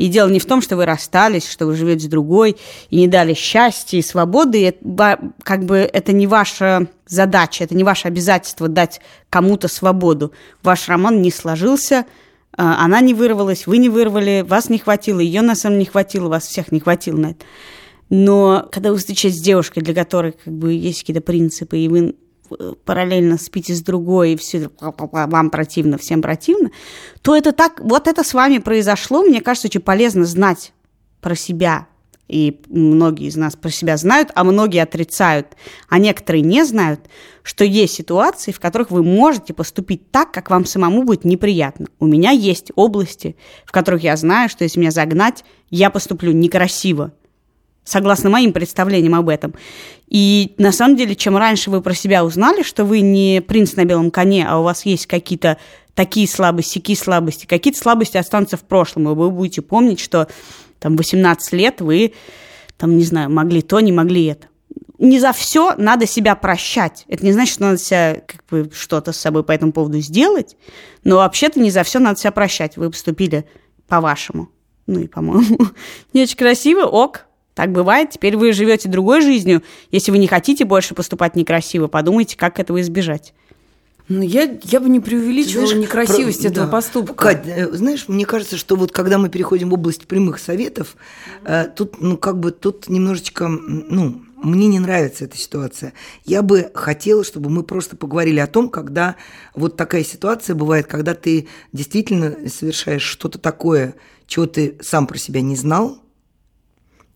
и дело не в том, что вы расстались, что вы живете с другой и не дали счастья и свободы. Это, как бы это не ваша задача, это не ваше обязательство дать кому-то свободу. Ваш роман не сложился, а, она не вырвалась, вы не вырвали, вас не хватило, ее на самом деле не хватило, вас всех не хватило на это. Но когда вы встречаетесь с девушкой, для которой как бы есть какие-то принципы, и вы параллельно спите с другой, и все вам противно, всем противно, то это так, вот это с вами произошло, мне кажется, очень полезно знать про себя, и многие из нас про себя знают, а многие отрицают, а некоторые не знают, что есть ситуации, в которых вы можете поступить так, как вам самому будет неприятно. У меня есть области, в которых я знаю, что если меня загнать, я поступлю некрасиво, согласно моим представлениям об этом. И на самом деле, чем раньше вы про себя узнали, что вы не принц на белом коне, а у вас есть какие-то такие слабости, такие слабости, какие-то слабости останутся в прошлом, и вы будете помнить, что там 18 лет вы, там, не знаю, могли то, не могли это. Не за все надо себя прощать. Это не значит, что надо себя как бы что-то с собой по этому поводу сделать, но вообще-то не за все надо себя прощать. Вы поступили по-вашему. Ну и, по-моему, (laughs) не очень красиво, ок, так бывает. Теперь вы живете другой жизнью. Если вы не хотите больше поступать некрасиво, подумайте, как этого избежать. Ну, я, я бы не преувеличивала знаешь, некрасивость про, этого да. поступка. Кать, э, знаешь, мне кажется, что вот когда мы переходим в область прямых советов, э, тут, ну, как бы, тут немножечко, ну, мне не нравится эта ситуация. Я бы хотела, чтобы мы просто поговорили о том, когда вот такая ситуация бывает, когда ты действительно совершаешь что-то такое, чего ты сам про себя не знал,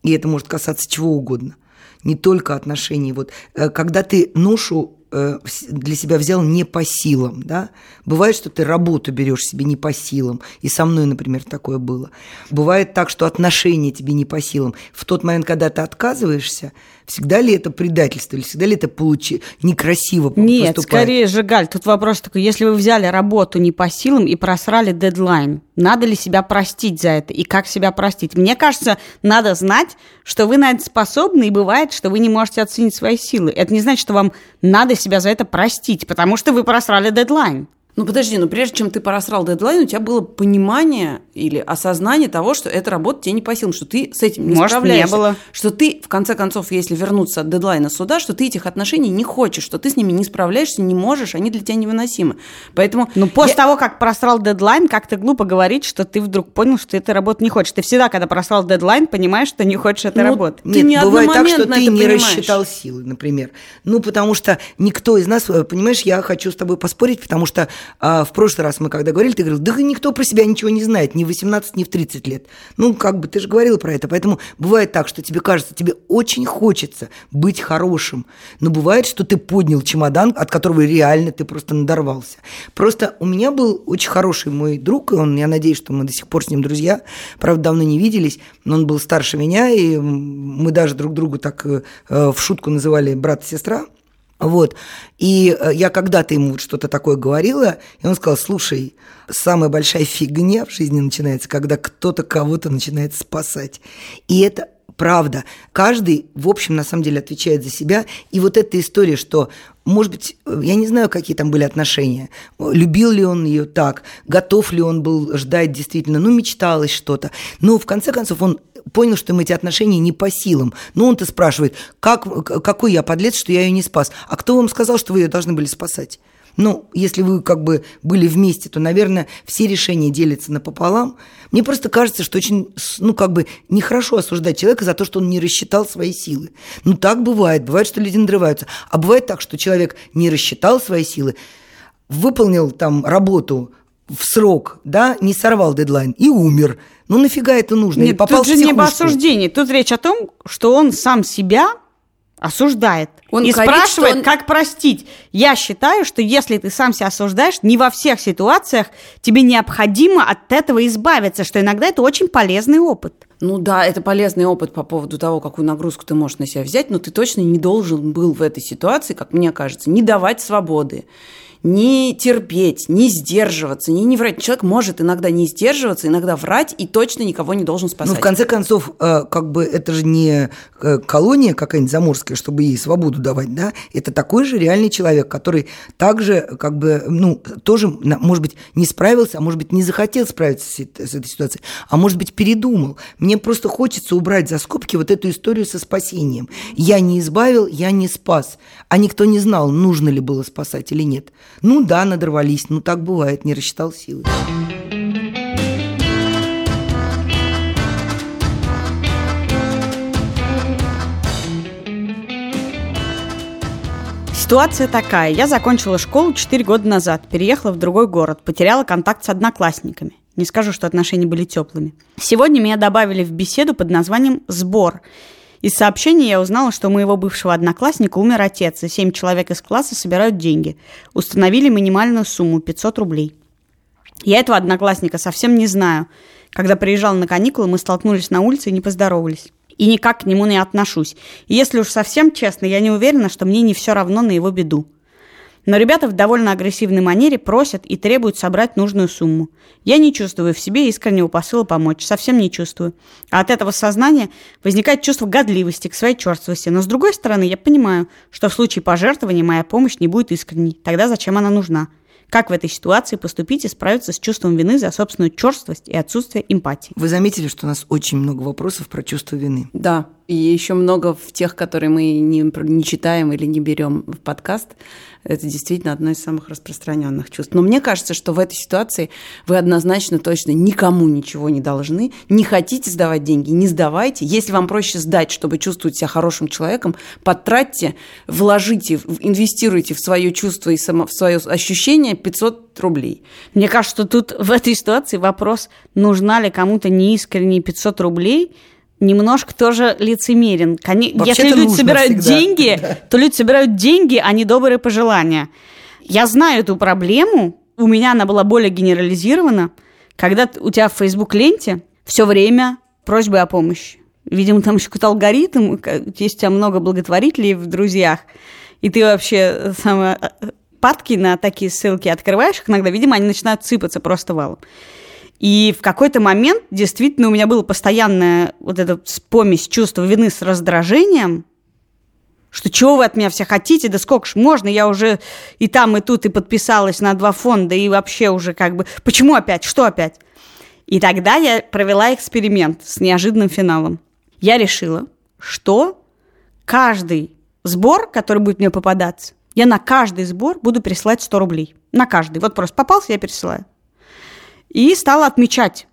и это может касаться чего угодно, не только отношений. Вот э, когда ты ношу для себя взял не по силам, да. Бывает, что ты работу берешь себе не по силам, и со мной, например, такое было. Бывает так, что отношения тебе не по силам. В тот момент, когда ты отказываешься, всегда ли это предательство, или всегда ли это получи... некрасиво Нет, поступает? скорее же, Галь, тут вопрос такой, если вы взяли работу не по силам и просрали дедлайн, надо ли себя простить за это, и как себя простить? Мне кажется, надо знать, что вы на это способны, и бывает, что вы не можете оценить свои силы. Это не значит, что вам надо себя за это простить, потому что вы просрали дедлайн. Ну подожди, но прежде чем ты просрал дедлайн, у тебя было понимание или осознание того, что эта работа тебе не по силам, что ты с этим не Может, справляешься. не было. Что ты, в конце концов, если вернуться от дедлайна сюда, что ты этих отношений не хочешь, что ты с ними не справляешься, не можешь, они для тебя невыносимы. Поэтому... Ну после я... того, как просрал дедлайн, как-то глупо говорить, что ты вдруг понял, что ты этой работы не хочешь. Ты всегда, когда просрал дедлайн, понимаешь, что не хочешь этой ну, работы. Нет, не бывает так, что ты не понимаешь. рассчитал силы, например. Ну потому что никто из нас, э, понимаешь, я хочу с тобой поспорить, потому что а, в прошлый раз мы когда говорили, ты говорил, да никто про себя ничего не знает, в 18, ни в 30 лет. Ну, как бы ты же говорил про это. Поэтому бывает так, что тебе кажется, тебе очень хочется быть хорошим, но бывает, что ты поднял чемодан, от которого реально ты просто надорвался. Просто у меня был очень хороший мой друг, и он, я надеюсь, что мы до сих пор с ним друзья, правда, давно не виделись, но он был старше меня, и мы даже друг другу так э, в шутку называли брат и сестра. Вот. И э, я когда-то ему вот что-то такое говорила, и он сказал, слушай, самая большая фигня в жизни начинается, когда кто-то кого-то начинает спасать. И это правда. Каждый, в общем, на самом деле отвечает за себя. И вот эта история, что, может быть, я не знаю, какие там были отношения. Любил ли он ее так? Готов ли он был ждать действительно? Ну, мечталось что-то. Но, в конце концов, он понял, что им эти отношения не по силам. Но он-то спрашивает, как, какой я подлец, что я ее не спас? А кто вам сказал, что вы ее должны были спасать? Ну, если вы как бы были вместе, то, наверное, все решения делятся напополам. Мне просто кажется, что очень, ну, как бы нехорошо осуждать человека за то, что он не рассчитал свои силы. Ну, так бывает. Бывает, что люди надрываются. А бывает так, что человек не рассчитал свои силы, выполнил там работу в срок, да, не сорвал дедлайн и умер. Ну нафига это нужно? Нет, попал тут же не об осуждении. Тут речь о том, что он сам себя осуждает. Он и говорит, спрашивает, он... как простить. Я считаю, что если ты сам себя осуждаешь, не во всех ситуациях тебе необходимо от этого избавиться, что иногда это очень полезный опыт. Ну да, это полезный опыт по поводу того, какую нагрузку ты можешь на себя взять, но ты точно не должен был в этой ситуации, как мне кажется, не давать свободы не терпеть, не сдерживаться, не не врать. Человек может иногда не сдерживаться, иногда врать и точно никого не должен спасать. Ну, в конце концов, э, как бы это же не э, колония какая-нибудь заморская, чтобы ей свободу давать, да? Это такой же реальный человек, который также, как бы, ну, тоже, может быть, не справился, а может быть, не захотел справиться с этой ситуацией, а может быть, передумал. Мне просто хочется убрать за скобки вот эту историю со спасением. Я не избавил, я не спас. А никто не знал, нужно ли было спасать или нет. Ну да, надорвались, ну так бывает, не рассчитал силы. Ситуация такая. Я закончила школу 4 года назад, переехала в другой город, потеряла контакт с одноклассниками. Не скажу, что отношения были теплыми. Сегодня меня добавили в беседу под названием «Сбор». Из сообщения я узнала, что у моего бывшего одноклассника умер отец, и семь человек из класса собирают деньги. Установили минимальную сумму – 500 рублей. Я этого одноклассника совсем не знаю. Когда приезжал на каникулы, мы столкнулись на улице и не поздоровались. И никак к нему не отношусь. И если уж совсем честно, я не уверена, что мне не все равно на его беду. Но ребята в довольно агрессивной манере просят и требуют собрать нужную сумму. Я не чувствую в себе искреннего посыла помочь, совсем не чувствую. А от этого сознания возникает чувство годливости к своей черствости. Но с другой стороны, я понимаю, что в случае пожертвования моя помощь не будет искренней. Тогда зачем она нужна? Как в этой ситуации поступить и справиться с чувством вины за собственную черствость и отсутствие эмпатии? Вы заметили, что у нас очень много вопросов про чувство вины? Да, и еще много в тех, которые мы не, не читаем или не берем в подкаст. Это действительно одно из самых распространенных чувств. Но мне кажется, что в этой ситуации вы однозначно точно никому ничего не должны. Не хотите сдавать деньги, не сдавайте. Если вам проще сдать, чтобы чувствовать себя хорошим человеком, потратьте, вложите, инвестируйте в свое чувство и само, в свое ощущение 500 рублей. Мне кажется, что тут в этой ситуации вопрос, нужна ли кому-то неискренние 500 рублей – немножко тоже лицемерен. Если люди собирают всегда. деньги, (laughs) да. то люди собирают деньги, а не добрые пожелания. Я знаю эту проблему, у меня она была более генерализирована, когда у тебя в Facebook-ленте все время просьбы о помощи. Видимо, там еще какой-то алгоритм, есть у тебя много благотворителей в друзьях, и ты вообще самое, э, падки на такие ссылки открываешь иногда, видимо, они начинают сыпаться просто валом. И в какой-то момент действительно у меня была постоянная вот эта помесь чувства вины с раздражением, что чего вы от меня все хотите, да сколько ж можно, я уже и там, и тут, и подписалась на два фонда, и вообще уже как бы, почему опять, что опять? И тогда я провела эксперимент с неожиданным финалом. Я решила, что каждый сбор, который будет мне попадаться, я на каждый сбор буду присылать 100 рублей. На каждый. Вот просто попался, я пересылаю. И стала отмечать,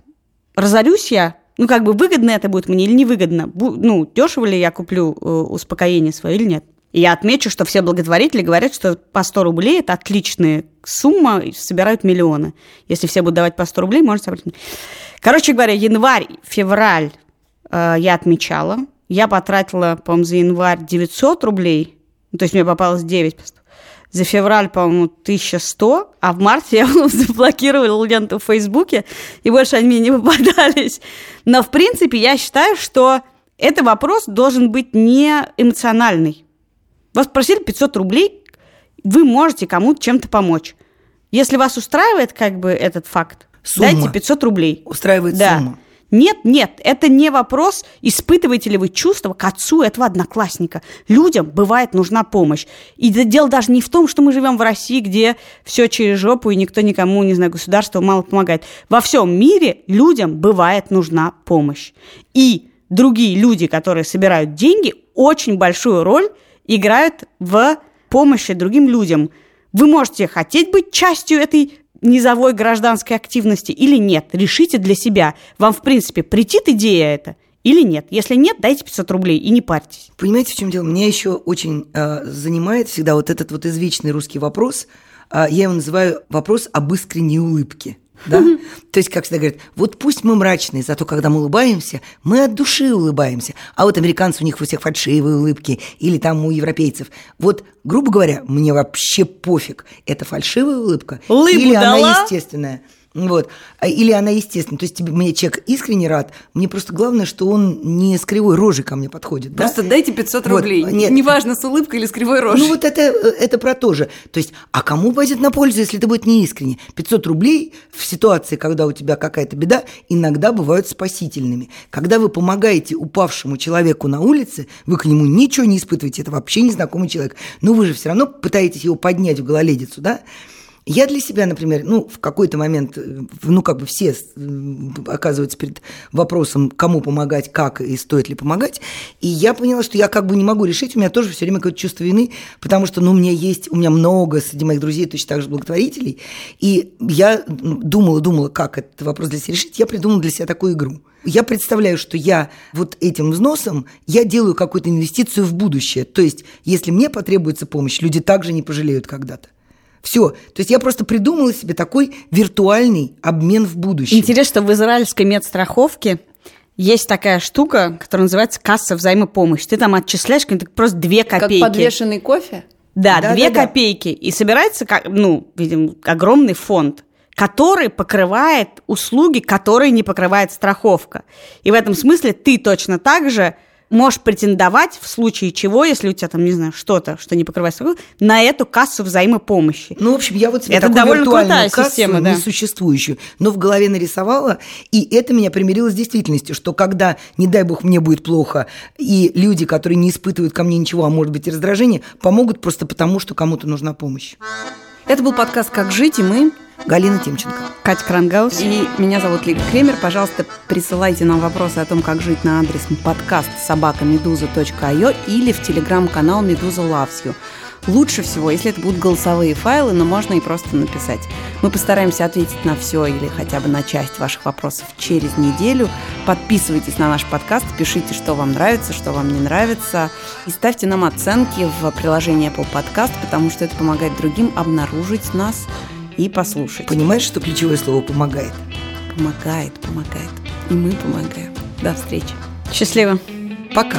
разорюсь я, ну, как бы выгодно это будет мне или невыгодно, ну, дешево ли я куплю э, успокоение свое или нет. И я отмечу, что все благотворители говорят, что по 100 рублей это отличная сумма, собирают миллионы. Если все будут давать по 100 рублей, можно собрать. Короче говоря, январь, февраль э, я отмечала. Я потратила, по-моему, за январь 900 рублей. Ну, то есть мне попалось 9 за февраль, по-моему, 1100, а в марте я (laughs) заблокировала ленту в Фейсбуке, и больше они мне не попадались. Но, в принципе, я считаю, что этот вопрос должен быть не эмоциональный. Вас просили 500 рублей, вы можете кому-то чем-то помочь. Если вас устраивает как бы этот факт, Сумма. дайте 500 рублей. Устраивает Да. сумма. Нет, нет, это не вопрос, испытываете ли вы чувства к отцу этого одноклассника. Людям бывает нужна помощь. И дело даже не в том, что мы живем в России, где все через жопу, и никто никому, не знаю, государство мало помогает. Во всем мире людям бывает нужна помощь. И другие люди, которые собирают деньги, очень большую роль играют в помощи другим людям. Вы можете хотеть быть частью этой низовой гражданской активности или нет. Решите для себя. Вам, в принципе, претит идея эта или нет. Если нет, дайте 500 рублей и не парьтесь. Понимаете, в чем дело? Меня еще очень э, занимает всегда вот этот вот извечный русский вопрос. А, я его называю вопрос об искренней улыбке. Да? То есть, как всегда говорят, вот пусть мы мрачные, зато когда мы улыбаемся, мы от души улыбаемся. А вот американцы, у них у всех фальшивые улыбки, или там у европейцев. Вот, грубо говоря, мне вообще пофиг, это фальшивая улыбка Улыбку или дала? она естественная. Вот. А, Или она естественная. То есть тебе, мне человек искренне рад. Мне просто главное, что он не с кривой рожей ко мне подходит. да? Просто дайте 500 Вот, рублей. нет. Неважно, с улыбкой или с кривой рожей. Ну вот это, это про то же. То есть, а кому пойдет на пользу, если это будет неискренне? 500 рублей в ситуации, когда у тебя какая-то беда, иногда бывают спасительными. Когда вы помогаете упавшему человеку на улице, вы к нему ничего не испытываете, это вообще незнакомый человек. Но вы же все равно пытаетесь его поднять в гололедицу, да? Я для себя, например, ну, в какой-то момент, э, ну, как бы все оказываются перед вопросом, кому помогать, как и стоит ли помогать. И я поняла, что я как бы не могу решить, у меня тоже все время какое-то чувство вины, потому что, ну, у меня есть, у меня много среди моих друзей точно так же благотворителей. И я думала, думала, как этот вопрос для себя решить. Я придумала для себя такую игру. Я представляю, что я вот этим взносом, я делаю какую-то инвестицию в будущее. То есть, если мне потребуется помощь, люди также не пожалеют когда-то. Все. То есть я просто придумала себе такой виртуальный обмен в будущем. Интересно, что в израильской медстраховке есть такая штука, которая называется касса взаимопомощи. Ты там отчисляешь какие-то просто две Как копейки. подвешенный кофе? Да, Да, две да, да. копейки. И собирается, как, ну, видимо, огромный фонд, который покрывает услуги, которые не покрывает страховка. И в этом смысле ты точно так же можешь претендовать в случае чего, если у тебя там, не знаю, что-то, что не покрывает страховку, на эту кассу взаимопомощи. Ну, в общем, я вот себе Это довольно крутая кассу, система, да. несуществующую, но в голове нарисовала, и это меня примирило с действительностью, что когда, не дай бог, мне будет плохо, и люди, которые не испытывают ко мне ничего, а может быть и раздражение, помогут просто потому, что кому-то нужна помощь. Это был подкаст «Как жить», и мы Галина Тимченко. Катя Крангаус. И меня зовут Лига Кремер. Пожалуйста, присылайте нам вопросы о том, как жить на адрес подкаст собакамедуза.io или в телеграм-канал Медуза Loves You. Лучше всего, если это будут голосовые файлы, но можно и просто написать. Мы постараемся ответить на все или хотя бы на часть ваших вопросов через неделю. Подписывайтесь на наш подкаст, пишите, что вам нравится, что вам не нравится. И ставьте нам оценки в приложении Apple Podcast, потому что это помогает другим обнаружить нас и послушать. Понимаешь, что ключевое слово «помогает»? Помогает, помогает. И мы помогаем. До встречи. Счастливо. Пока.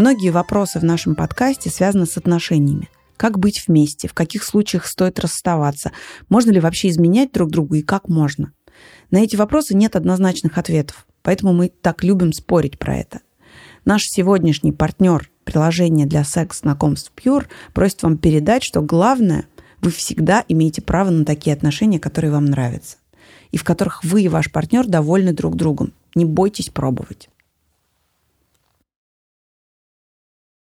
Многие вопросы в нашем подкасте связаны с отношениями. Как быть вместе, в каких случаях стоит расставаться, можно ли вообще изменять друг другу и как можно. На эти вопросы нет однозначных ответов, поэтому мы так любим спорить про это. Наш сегодняшний партнер приложения для секс-знакомств Pure просит вам передать, что главное, вы всегда имеете право на такие отношения, которые вам нравятся, и в которых вы и ваш партнер довольны друг другом. Не бойтесь пробовать.